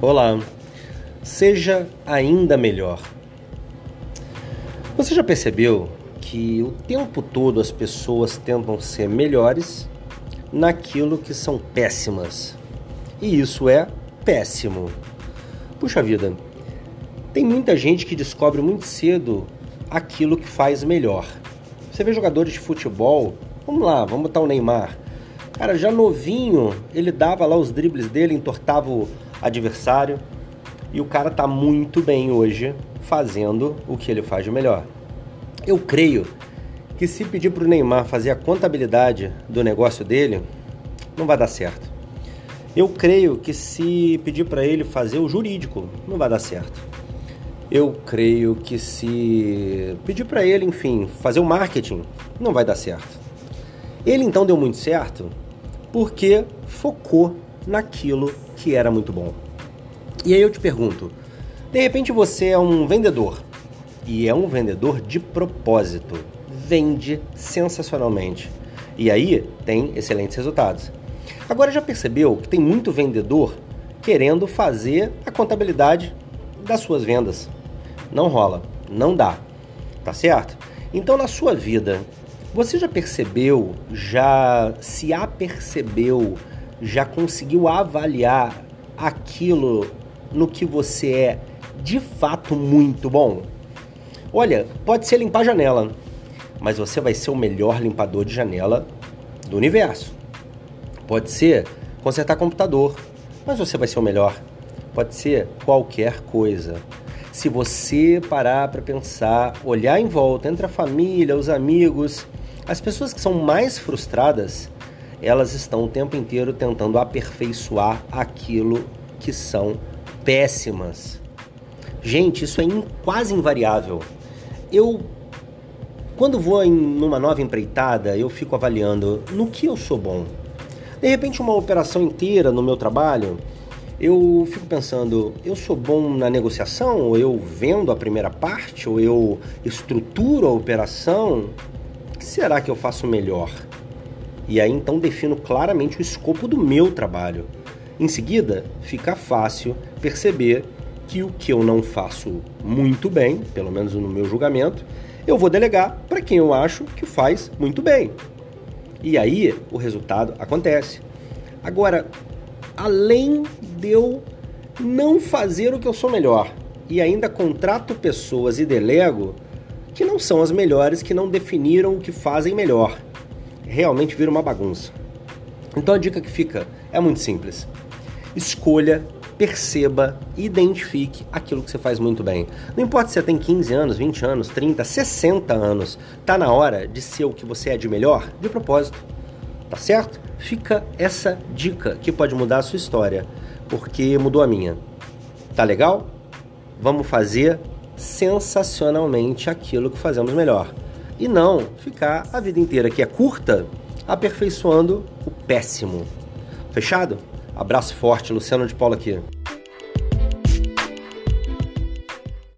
Olá, seja ainda melhor. Você já percebeu que o tempo todo as pessoas tentam ser melhores naquilo que são péssimas? E isso é péssimo. Puxa vida, tem muita gente que descobre muito cedo aquilo que faz melhor. Você vê jogadores de futebol, vamos lá, vamos botar o Neymar. Cara, já novinho, ele dava lá os dribles dele, entortava o adversário. E o cara tá muito bem hoje fazendo o que ele faz de melhor. Eu creio que se pedir para o Neymar fazer a contabilidade do negócio dele, não vai dar certo. Eu creio que se pedir para ele fazer o jurídico, não vai dar certo. Eu creio que se pedir para ele, enfim, fazer o marketing, não vai dar certo. Ele então deu muito certo porque focou naquilo que era muito bom. E aí eu te pergunto: de repente você é um vendedor e é um vendedor de propósito, vende sensacionalmente e aí tem excelentes resultados. Agora já percebeu que tem muito vendedor querendo fazer a contabilidade das suas vendas? Não rola, não dá, tá certo? Então na sua vida, você já percebeu, já se apercebeu já conseguiu avaliar aquilo no que você é de fato muito bom? Olha, pode ser limpar janela, mas você vai ser o melhor limpador de janela do universo. Pode ser consertar computador, mas você vai ser o melhor. Pode ser qualquer coisa. Se você parar para pensar, olhar em volta, entre a família, os amigos, as pessoas que são mais frustradas, elas estão o tempo inteiro tentando aperfeiçoar aquilo que são péssimas. Gente, isso é in, quase invariável. Eu, quando vou em numa nova empreitada, eu fico avaliando no que eu sou bom. De repente, uma operação inteira no meu trabalho, eu fico pensando, eu sou bom na negociação, ou eu vendo a primeira parte, ou eu estruturo a operação. Será que eu faço melhor? E aí então defino claramente o escopo do meu trabalho. Em seguida, fica fácil perceber que o que eu não faço muito bem, pelo menos no meu julgamento, eu vou delegar para quem eu acho que faz muito bem. E aí o resultado acontece. Agora, além de eu não fazer o que eu sou melhor e ainda contrato pessoas e delego que não são as melhores, que não definiram o que fazem melhor realmente vira uma bagunça. Então a dica que fica é muito simples. Escolha, perceba, identifique aquilo que você faz muito bem. Não importa se você tem 15 anos, 20 anos, 30, 60 anos, tá na hora de ser o que você é de melhor de propósito. Tá certo? Fica essa dica que pode mudar a sua história, porque mudou a minha. Tá legal? Vamos fazer sensacionalmente aquilo que fazemos melhor e não ficar a vida inteira, que é curta, aperfeiçoando o péssimo. Fechado? Abraço forte, Luciano de Paula aqui.